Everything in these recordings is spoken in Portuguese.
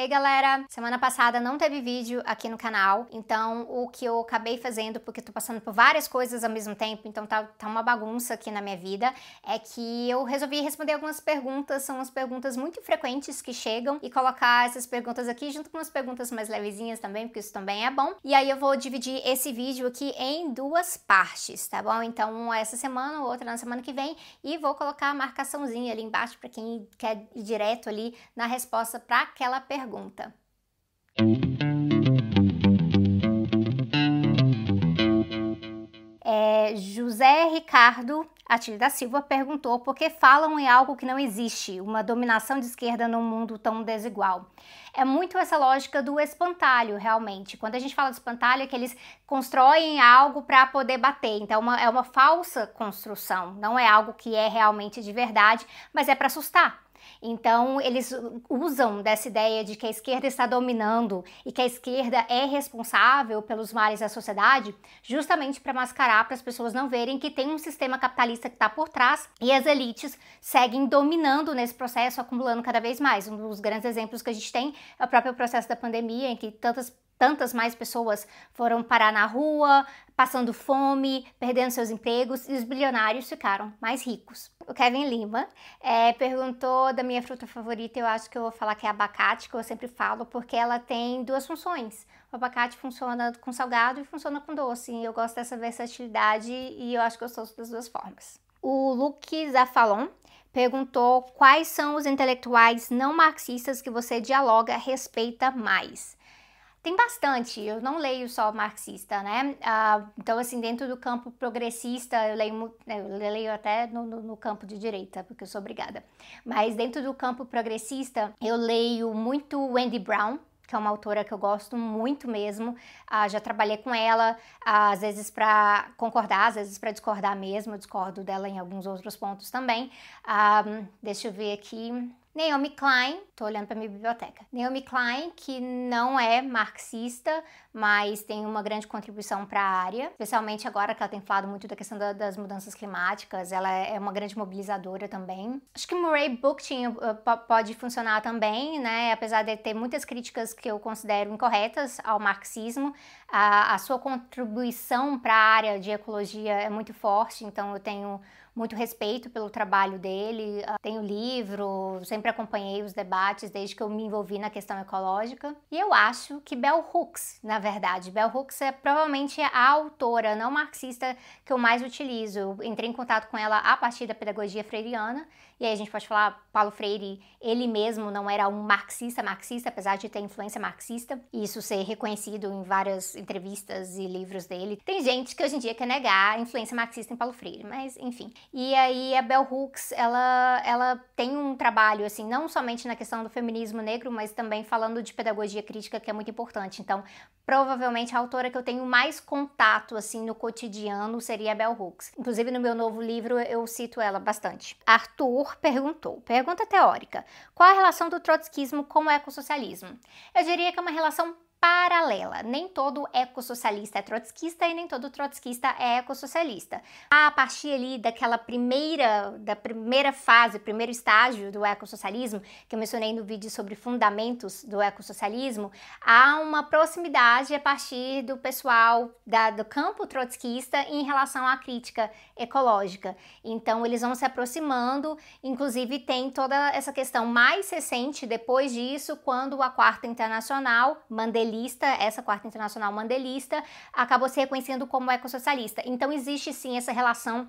Ei galera, semana passada não teve vídeo aqui no canal, então o que eu acabei fazendo, porque tô passando por várias coisas ao mesmo tempo, então tá, tá uma bagunça aqui na minha vida, é que eu resolvi responder algumas perguntas, são umas perguntas muito frequentes que chegam, e colocar essas perguntas aqui junto com umas perguntas mais levezinhas também, porque isso também é bom. E aí eu vou dividir esse vídeo aqui em duas partes, tá bom? Então uma essa semana, outra na semana que vem, e vou colocar a marcaçãozinha ali embaixo para quem quer ir direto ali na resposta para aquela pergunta pergunta. É, José Ricardo Atilio da Silva perguntou por que falam em algo que não existe, uma dominação de esquerda num mundo tão desigual. É muito essa lógica do espantalho, realmente. Quando a gente fala de espantalho, é que eles constroem algo para poder bater. Então, é uma, é uma falsa construção, não é algo que é realmente de verdade, mas é para assustar. Então, eles usam dessa ideia de que a esquerda está dominando e que a esquerda é responsável pelos males da sociedade, justamente para mascarar para as pessoas não verem que tem um sistema capitalista que está por trás e as elites seguem dominando nesse processo, acumulando cada vez mais. Um dos grandes exemplos que a gente tem é o próprio processo da pandemia, em que tantas tantas mais pessoas foram parar na rua, passando fome, perdendo seus empregos e os bilionários ficaram mais ricos. O Kevin Lima é, perguntou da minha fruta favorita, eu acho que eu vou falar que é abacate, que eu sempre falo, porque ela tem duas funções. O abacate funciona com salgado e funciona com doce. E eu gosto dessa versatilidade e eu acho sou das duas formas. O Luke Zafalon perguntou quais são os intelectuais não marxistas que você dialoga, respeita mais. Tem bastante, eu não leio só marxista, né? Ah, então, assim, dentro do campo progressista, eu leio, né, eu leio até no, no, no, campo de direita, porque eu sou obrigada. Mas dentro do campo progressista, eu leio muito Wendy Brown, que é uma autora que eu gosto muito mesmo. Ah, já trabalhei com ela, ah, às vezes para concordar, às vezes para discordar mesmo. Eu discordo dela em alguns outros pontos também. Deixa eu ver aqui. Naomi Klein, tô olhando para minha biblioteca. Naomi Klein, que não é marxista, mas tem uma grande contribuição para a área, especialmente agora que ela tem falado muito da questão da, das mudanças climáticas, ela é uma grande mobilizadora também. Acho que Murray Bookchin uh, pode funcionar também, né? Apesar de ter muitas críticas que eu considero incorretas ao marxismo, a, a sua contribuição para a área de ecologia é muito forte, então eu tenho muito respeito pelo trabalho dele. Ah, tenho livro, sempre acompanhei os debates desde que eu me envolvi na questão ecológica. E eu acho que Bell Hooks, na verdade, Bell Hooks é provavelmente a autora não marxista que eu mais utilizo. Eu entrei em contato com ela a partir da pedagogia freiriana e aí a gente pode falar, Paulo Freire, ele mesmo não era um marxista marxista, apesar de ter influência marxista, e isso ser reconhecido em várias entrevistas e livros dele. Tem gente que hoje em dia quer negar a influência marxista em Paulo Freire, mas enfim. E aí a Bell Hooks, ela, ela tem um trabalho, assim, não somente na questão do feminismo negro, mas também falando de pedagogia crítica, que é muito importante. Então, provavelmente a autora que eu tenho mais contato, assim, no cotidiano seria a Bell Hooks. Inclusive, no meu novo livro, eu cito ela bastante. Arthur perguntou. Pergunta teórica: qual a relação do trotskismo com o ecossocialismo? Eu diria que é uma relação paralela. Nem todo ecossocialista é trotskista e nem todo trotskista é ecossocialista. A partir ali daquela primeira, da primeira fase, primeiro estágio do ecossocialismo, que eu mencionei no vídeo sobre fundamentos do ecossocialismo, há uma proximidade a partir do pessoal da, do campo trotskista em relação à crítica ecológica. Então eles vão se aproximando, inclusive tem toda essa questão mais recente depois disso, quando a Quarta Internacional, Mandela mandelista, essa quarta internacional mandelista, acabou se reconhecendo como ecossocialista. Então existe sim essa relação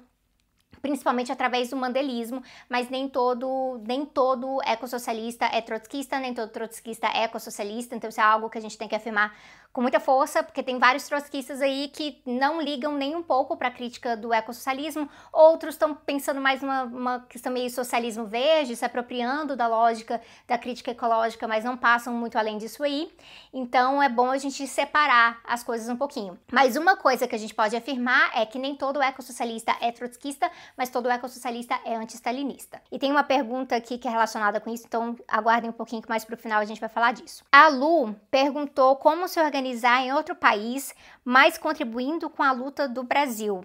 principalmente através do mandelismo, mas nem todo, nem todo ecossocialista é trotskista, nem todo trotskista é ecossocialista, então isso é algo que a gente tem que afirmar com muita força, porque tem vários trotskistas aí que não ligam nem um pouco para a crítica do ecossocialismo, outros estão pensando mais numa uma questão meio socialismo verde, se apropriando da lógica da crítica ecológica, mas não passam muito além disso aí. Então é bom a gente separar as coisas um pouquinho. Mas uma coisa que a gente pode afirmar é que nem todo ecossocialista é trotskista, mas todo ecossocialista é anti-stalinista. E tem uma pergunta aqui que é relacionada com isso, então aguardem um pouquinho que mais pro final a gente vai falar disso. A Lu perguntou como se organizar em outro país, mas contribuindo com a luta do Brasil.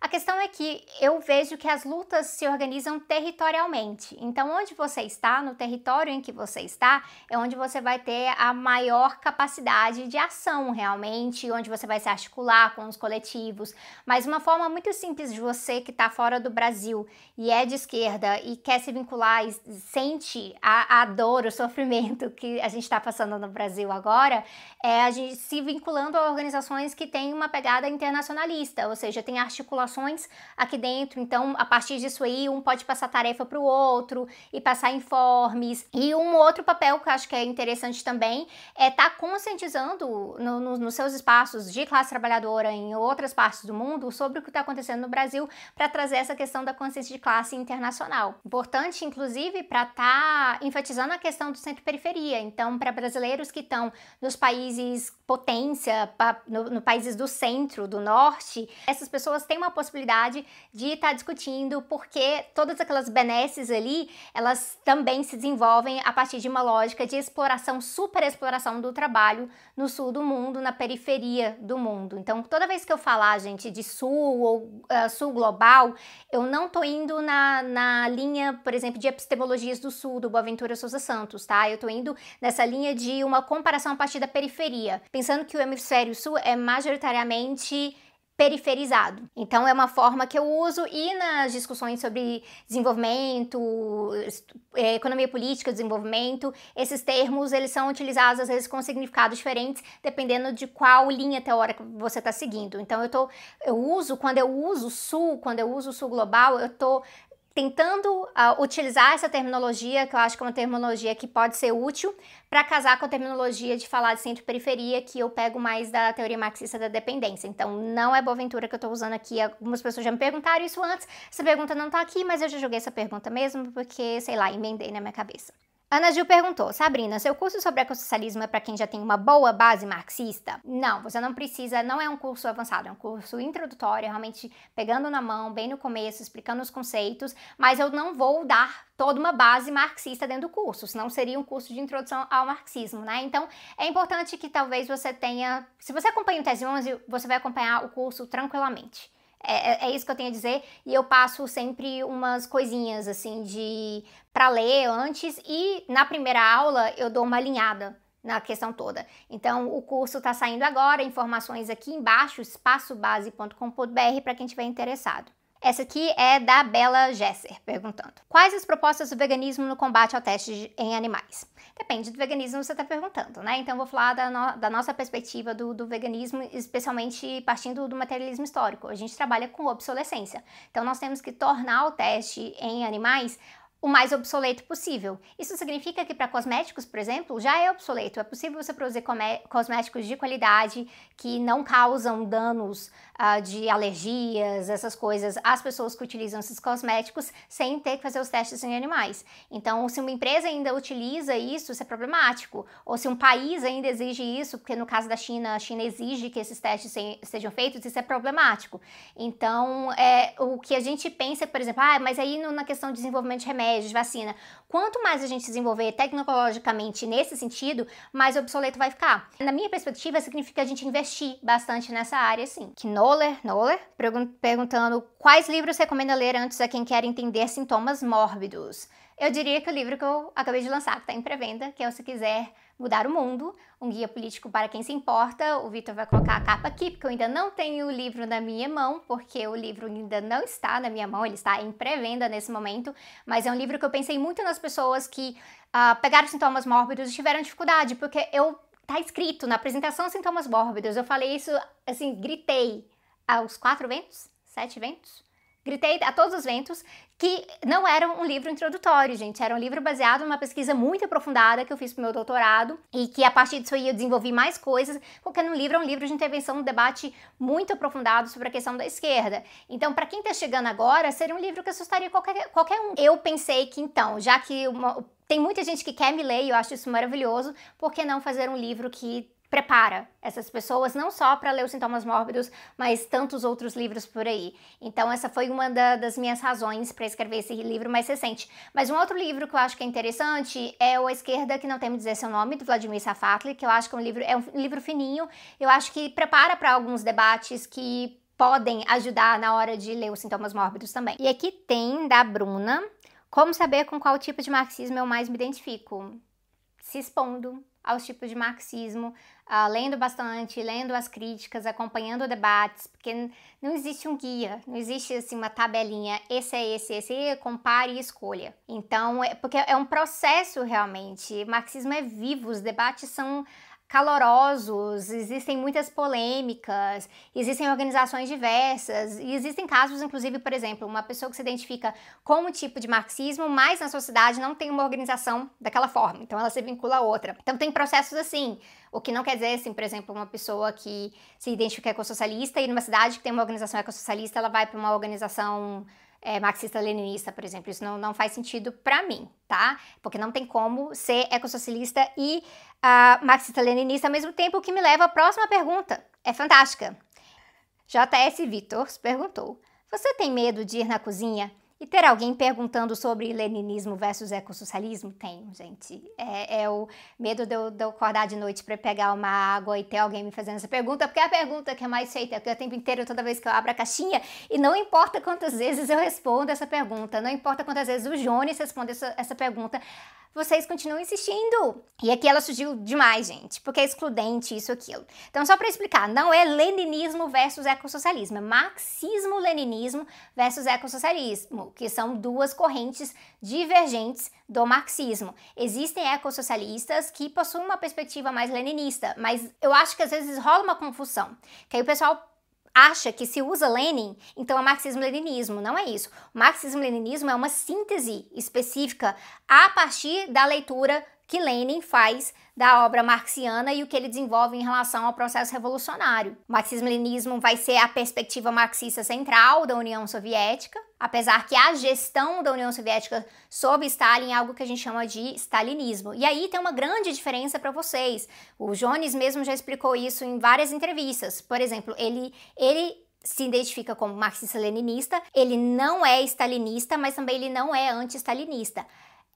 A questão é que eu vejo que as lutas se organizam territorialmente. Então, onde você está, no território em que você está, é onde você vai ter a maior capacidade de ação realmente, onde você vai se articular com os coletivos. Mas uma forma muito simples de você que está fora do Brasil e é de esquerda e quer se vincular e sente a, a dor, o sofrimento que a gente está passando no Brasil agora, é a gente se vinculando a organizações que têm uma pegada internacionalista, ou seja, tem articulação aqui dentro. Então, a partir disso aí, um pode passar tarefa para o outro e passar informes. E um outro papel que eu acho que é interessante também é estar tá conscientizando no, no, nos seus espaços de classe trabalhadora em outras partes do mundo sobre o que está acontecendo no Brasil para trazer essa questão da consciência de classe internacional. Importante, inclusive, para estar tá enfatizando a questão do centro-periferia. Então, para brasileiros que estão nos países potência, no, no países do centro, do norte, essas pessoas têm uma possibilidade de estar tá discutindo porque todas aquelas benesses ali, elas também se desenvolvem a partir de uma lógica de exploração, superexploração do trabalho no sul do mundo, na periferia do mundo. Então, toda vez que eu falar, gente, de sul ou uh, sul global, eu não tô indo na, na linha, por exemplo, de epistemologias do sul, do Boaventura Souza Santos, tá? Eu tô indo nessa linha de uma comparação a partir da periferia, pensando que o hemisfério sul é majoritariamente periferizado. Então é uma forma que eu uso e nas discussões sobre desenvolvimento, é, economia política, desenvolvimento, esses termos eles são utilizados às vezes com significados diferentes dependendo de qual linha teórica você está seguindo. Então eu tô, eu uso quando eu uso sul, quando eu uso sul global, eu estou tentando uh, utilizar essa terminologia, que eu acho que é uma terminologia que pode ser útil, para casar com a terminologia de falar de centro-periferia, que eu pego mais da teoria marxista da dependência. Então, não é Boaventura que eu estou usando aqui. Algumas pessoas já me perguntaram isso antes. Essa pergunta não está aqui, mas eu já joguei essa pergunta mesmo, porque, sei lá, emendei na minha cabeça. Ana Gil perguntou: Sabrina, seu curso sobre ecossocialismo é para quem já tem uma boa base marxista? Não, você não precisa, não é um curso avançado, é um curso introdutório, realmente pegando na mão, bem no começo, explicando os conceitos, mas eu não vou dar toda uma base marxista dentro do curso, senão seria um curso de introdução ao marxismo, né? Então, é importante que talvez você tenha, se você acompanha o Tese 11, você vai acompanhar o curso tranquilamente. É, é, é, isso que eu tenho a dizer. E eu passo sempre umas coisinhas assim de para ler antes e na primeira aula eu dou uma alinhada na questão toda. Então, o curso está saindo agora, informações aqui embaixo, espaçobase.com.br para quem estiver interessado. Essa aqui é da Bela Gesser, perguntando: Quais as propostas do veganismo no combate ao teste em animais? Depende do veganismo que você está perguntando, né? Então, vou falar da, no, da nossa perspectiva do, do, veganismo, especialmente partindo do materialismo histórico. A gente trabalha com obsolescência. Então, nós temos que tornar o teste em animais o mais obsoleto possível. Isso significa que para cosméticos, por exemplo, já é obsoleto. É possível você produzir cosméticos de qualidade que não causam danos uh, de alergias, essas coisas, às pessoas que utilizam esses cosméticos sem ter que fazer os testes em animais. Então, se uma empresa ainda utiliza isso, isso é problemático. Ou se um país ainda exige isso, porque no caso da China, a China exige que esses testes sejam feitos, isso é problemático. Então, é, o que a gente pensa, por exemplo, ah, mas aí no, na questão de desenvolvimento de remédios, remédios, vacina. Quanto mais a gente desenvolver tecnologicamente nesse sentido, mais obsoleto vai ficar. Na minha perspectiva, significa a gente investir bastante nessa área, sim. Que Noller, Noller, perguntando quais livros recomenda ler antes a quem quer entender sintomas mórbidos. Eu diria que o livro que eu acabei de lançar, que está em pré-venda, que é o Se Quiser Mudar o Mundo, um guia político para quem se importa. O Vitor vai colocar a capa aqui, porque eu ainda não tenho o livro na minha mão, porque o livro ainda não está na minha mão, ele está em pré-venda nesse momento. Mas é um livro que eu pensei muito nas pessoas que uh, pegaram sintomas mórbidos e tiveram dificuldade, porque eu tá escrito na apresentação sintomas mórbidos. Eu falei isso, assim, gritei aos quatro ventos, sete ventos Gritei a todos os ventos que não era um livro introdutório, gente. Era um livro baseado numa pesquisa muito aprofundada que eu fiz pro meu doutorado e que a partir disso aí eu desenvolvi mais coisas, porque no livro é um livro de intervenção, um debate muito aprofundado sobre a questão da esquerda. Então, para quem está chegando agora, seria um livro que assustaria qualquer, qualquer um. Eu pensei que então, já que uma, tem muita gente que quer me ler e eu acho isso maravilhoso, por que não fazer um livro que prepara essas pessoas não só para ler os sintomas mórbidos, mas tantos outros livros por aí. Então essa foi uma da, das minhas razões para escrever esse livro mais recente. Mas um outro livro que eu acho que é interessante é o A Esquerda que não tem me dizer seu nome do Vladimir Safatli, que eu acho que é um livro é um livro fininho. Eu acho que prepara para alguns debates que podem ajudar na hora de ler os sintomas mórbidos também. E aqui tem da Bruna, como saber com qual tipo de marxismo eu mais me identifico? Se expondo aos tipos de marxismo, uh, lendo bastante, lendo as críticas, acompanhando debates, porque não existe um guia, não existe assim uma tabelinha, esse é esse, esse, é, compare e escolha. Então, é, porque é um processo realmente, marxismo é vivo, os debates são calorosos, existem muitas polêmicas, existem organizações diversas, e existem casos, inclusive, por exemplo, uma pessoa que se identifica com um tipo de marxismo, mas na sociedade não tem uma organização daquela forma, então ela se vincula a outra. Então tem processos assim, o que não quer dizer, assim, por exemplo, uma pessoa que se identifica ecossocialista e numa cidade que tem uma organização ecossocialista, ela vai para uma organização é, marxista-leninista, por exemplo. Isso não, não faz sentido para mim, tá? Porque não tem como ser ecossocialista e uh, marxista-leninista ao mesmo tempo, o que me leva à próxima pergunta. É fantástica. JS Vitor perguntou: Você tem medo de ir na cozinha e ter alguém perguntando sobre leninismo versus ecossocialismo? Tenho, gente. É, é o medo de eu, de eu, acordar de noite para pegar uma água e ter alguém me fazendo essa pergunta, porque é a pergunta que é mais feita é o tempo inteiro, toda vez que eu abro a caixinha, e não importa quantas vezes eu respondo essa pergunta, não importa quantas vezes o Jones responde essa, essa pergunta, vocês continuam insistindo. E aqui ela surgiu demais, gente, porque é excludente isso aquilo. Então, só para explicar, não é leninismo versus ecossocialismo, é marxismo-leninismo versus ecossocialismo, que são duas correntes divergentes do marxismo. Existem ecossocialistas que possuem uma perspectiva mais leninista, mas eu acho que às vezes rola uma confusão, que aí o pessoal acha que se usa Lenin, então é marxismo-leninismo. Não é isso. O marxismo-leninismo é uma síntese específica a partir da leitura que Lenin faz da obra marxiana e o que ele desenvolve em relação ao processo revolucionário. O marxismo-leninismo vai ser a perspectiva marxista central da União Soviética, apesar que a gestão da União Soviética sob Stalin é algo que a gente chama de stalinismo. E aí tem uma grande diferença para vocês. O Jones mesmo já explicou isso em várias entrevistas. Por exemplo, ele ele se identifica como marxista-leninista, ele não é stalinista, mas também ele não é anti-stalinista.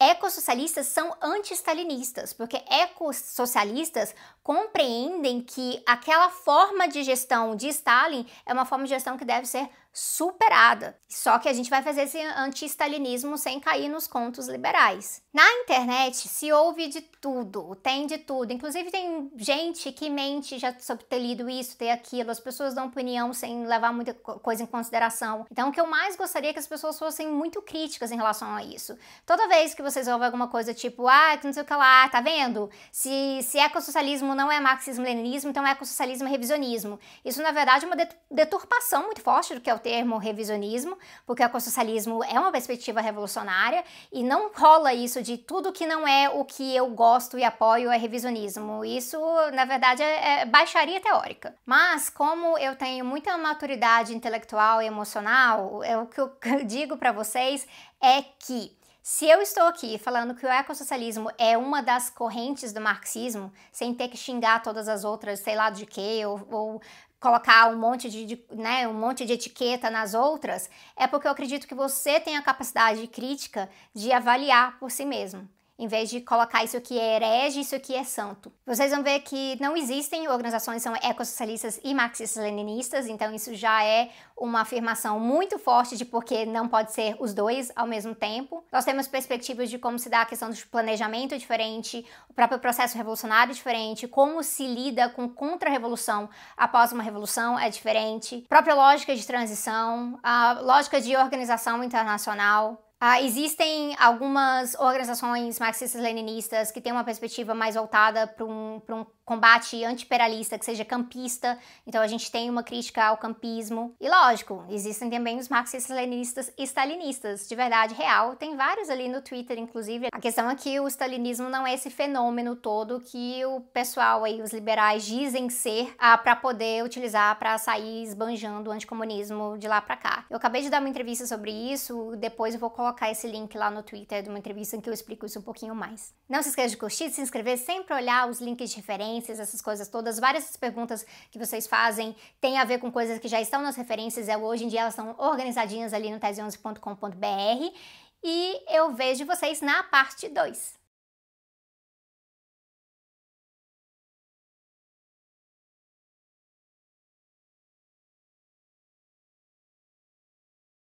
Ecossocialistas são anti-stalinistas, porque ecossocialistas compreendem que aquela forma de gestão de Stalin é uma forma de gestão que deve ser superada. Só que a gente vai fazer esse anti-stalinismo sem cair nos contos liberais. Na internet se ouve de tudo, tem de tudo. Inclusive tem gente que mente já sobre ter lido isso, ter aquilo. As pessoas dão opinião sem levar muita coisa em consideração. Então o que eu mais gostaria é que as pessoas fossem muito críticas em relação a isso. Toda vez que vocês ouvem alguma coisa tipo, ah, não sei o que lá, tá vendo? Se, se ecossocialismo não é marxismo-leninismo, então ecossocialismo é revisionismo. Isso na verdade é uma deturpação muito forte do que é o termo revisionismo, porque o ecossocialismo é uma perspectiva revolucionária e não rola isso de tudo que não é o que eu gosto e apoio é revisionismo. Isso, na verdade, é, é baixaria teórica. Mas, como eu tenho muita maturidade intelectual e emocional, é o que eu digo para vocês é que se eu estou aqui falando que o ecossocialismo é uma das correntes do marxismo, sem ter que xingar todas as outras, sei lá de quê, ou, ou colocar um monte de, de, né, um monte de etiqueta nas outras, é porque eu acredito que você tem a capacidade crítica de avaliar por si mesmo em vez de colocar isso aqui é herege, isso aqui é santo. Vocês vão ver que não existem organizações são ecossocialistas e marxistas-leninistas, então isso já é uma afirmação muito forte de porque não pode ser os dois ao mesmo tempo. Nós temos perspectivas de como se dá a questão do planejamento diferente, o próprio processo revolucionário diferente, como se lida com contra-revolução após uma revolução é diferente, própria lógica de transição, a lógica de organização internacional, Uh, existem algumas organizações marxistas-leninistas que têm uma perspectiva mais voltada para um, um combate antiimperialista, que seja campista. Então a gente tem uma crítica ao campismo. E lógico, existem também os marxistas-leninistas stalinistas, de verdade real. Tem vários ali no Twitter, inclusive. A questão é que o stalinismo não é esse fenômeno todo que o pessoal aí, os liberais, dizem ser ah, para poder utilizar para sair esbanjando o anticomunismo de lá para cá. Eu acabei de dar uma entrevista sobre isso, depois eu vou colocar esse link lá no Twitter de uma entrevista em que eu explico isso um pouquinho mais. Não se esqueça de curtir, de se inscrever, sempre olhar os links de referência referências, essas coisas todas. Várias perguntas que vocês fazem têm a ver com coisas que já estão nas referências. É, hoje em dia elas estão organizadinhas ali no tese11.com.br. E eu vejo vocês na parte 2.